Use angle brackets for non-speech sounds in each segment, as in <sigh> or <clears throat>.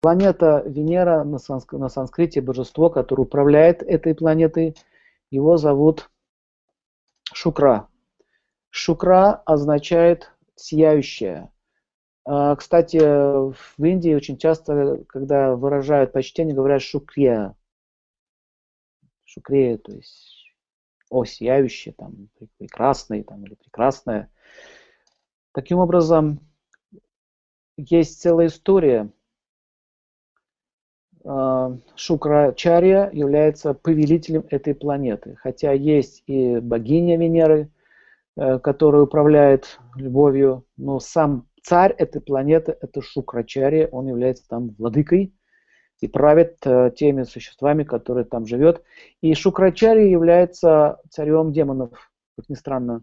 планета Венера на, санск... на санскрите божество, которое управляет этой планетой, его зовут Шукра. Шукра означает сияющая. А, кстати, в Индии очень часто, когда выражают почтение, говорят шукрия. Шукрия, то есть о, сияющая, там, прекрасный, там, или прекрасная. Таким образом, есть целая история. А, Шукрачарья является повелителем этой планеты. Хотя есть и богиня Венеры, э, которая управляет любовью, но сам царь этой планеты – это Шукрачарья, он является там владыкой и правит э, теми существами, которые там живет. И Шукрачарья является царем демонов, как ни странно.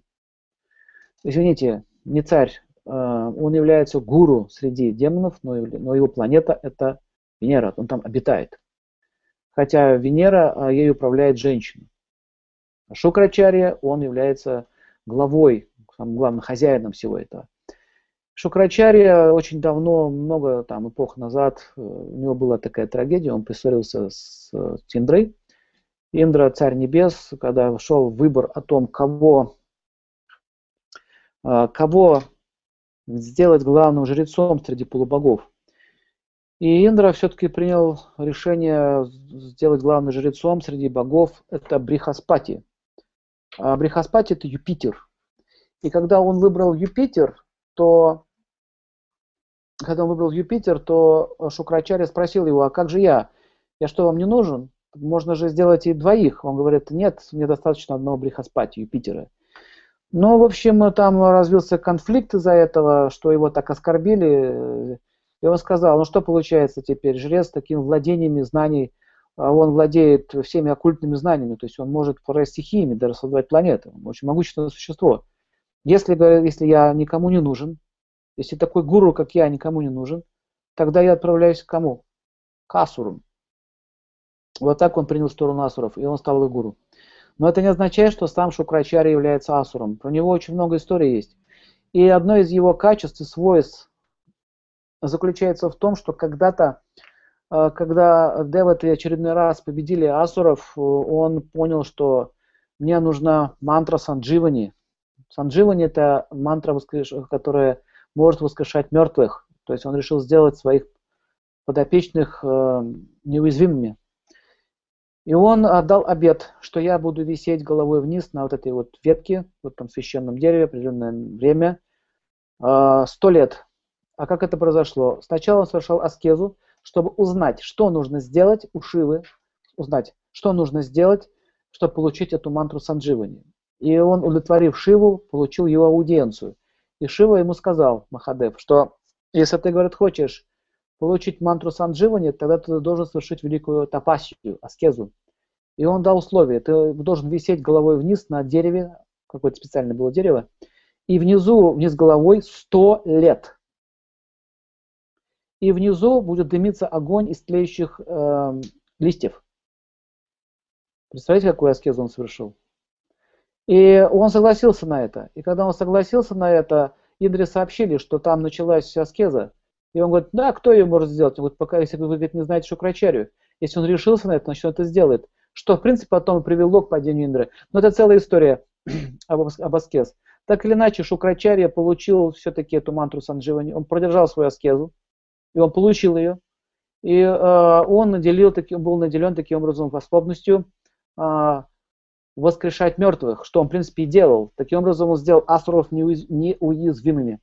Извините, не царь, э, он является гуру среди демонов, но, но его планета – это Венера, он там обитает. Хотя Венера, э, ей управляет женщина. А Шукрачарья, он является главой, самым главным хозяином всего этого. Шукрачарья очень давно, много там эпох назад, э, у него была такая трагедия, он поссорился с Тиндрой. Индра, царь небес, когда шел выбор о том, кого, э, кого сделать главным жрецом среди полубогов. И Индра все-таки принял решение сделать главным жрецом среди богов, это Брихаспати. А Брихаспати это Юпитер. И когда он выбрал Юпитер, то когда он выбрал Юпитер, то Шукрачаря спросил его, а как же я? Я что, вам не нужен? Можно же сделать и двоих. Он говорит, нет, мне достаточно одного брихаспати, Юпитера. Ну, в общем, там развился конфликт из-за этого, что его так оскорбили. И он сказал, ну что получается теперь, жрец с такими владениями знаний, а он владеет всеми оккультными знаниями, то есть он может управлять стихиями, даже создавать планеты. Он очень могущественное существо. Если, если я никому не нужен, если такой гуру, как я, никому не нужен, тогда я отправляюсь к кому? К асурам. Вот так он принял сторону асуров, и он стал их гуру. Но это не означает, что сам Шукрачарья является асуром. Про него очень много историй есть. И одно из его качеств и свойств заключается в том, что когда-то, э, когда деваты очередной раз победили асуров, он понял, что мне нужна мантра Сандживани. Сандживани – это мантра, которая может воскрешать мертвых. То есть он решил сделать своих подопечных э, неуязвимыми. И он отдал обет, что я буду висеть головой вниз на вот этой вот ветке, вот там священном дереве определенное время, э, сто лет. А как это произошло? Сначала он совершал аскезу, чтобы узнать, что нужно сделать у Шивы, узнать, что нужно сделать, чтобы получить эту мантру Сандживани. И он, удовлетворив Шиву, получил его аудиенцию – и Шива ему сказал, Махадев, что если ты, говорит, хочешь получить мантру Сандживани, тогда ты должен совершить великую тапасию, аскезу. И он дал условие, ты должен висеть головой вниз на дереве, какое-то специальное было дерево, и внизу, вниз головой 100 лет. И внизу будет дымиться огонь из тлеющих э, листьев. Представляете, какую аскезу он совершил? И он согласился на это. И когда он согласился на это, Индре сообщили, что там началась аскеза. И он говорит, да, кто ее может сделать? Он говорит, пока, если вы говорит, не знаете Шукрачарию. Если он решился на это, значит он это сделает. Что, в принципе, потом привело к падению Индры. Но это целая история <clears throat> об, об аскез. Так или иначе, Шукрачария получил все-таки эту мантру Сандживани. Он продержал свою аскезу, и он получил ее. И э, он наделил, таким, был наделен таким образом способностью э, воскрешать мертвых, что он, в принципе, и делал. Таким образом, он сделал асуров неуязвимыми.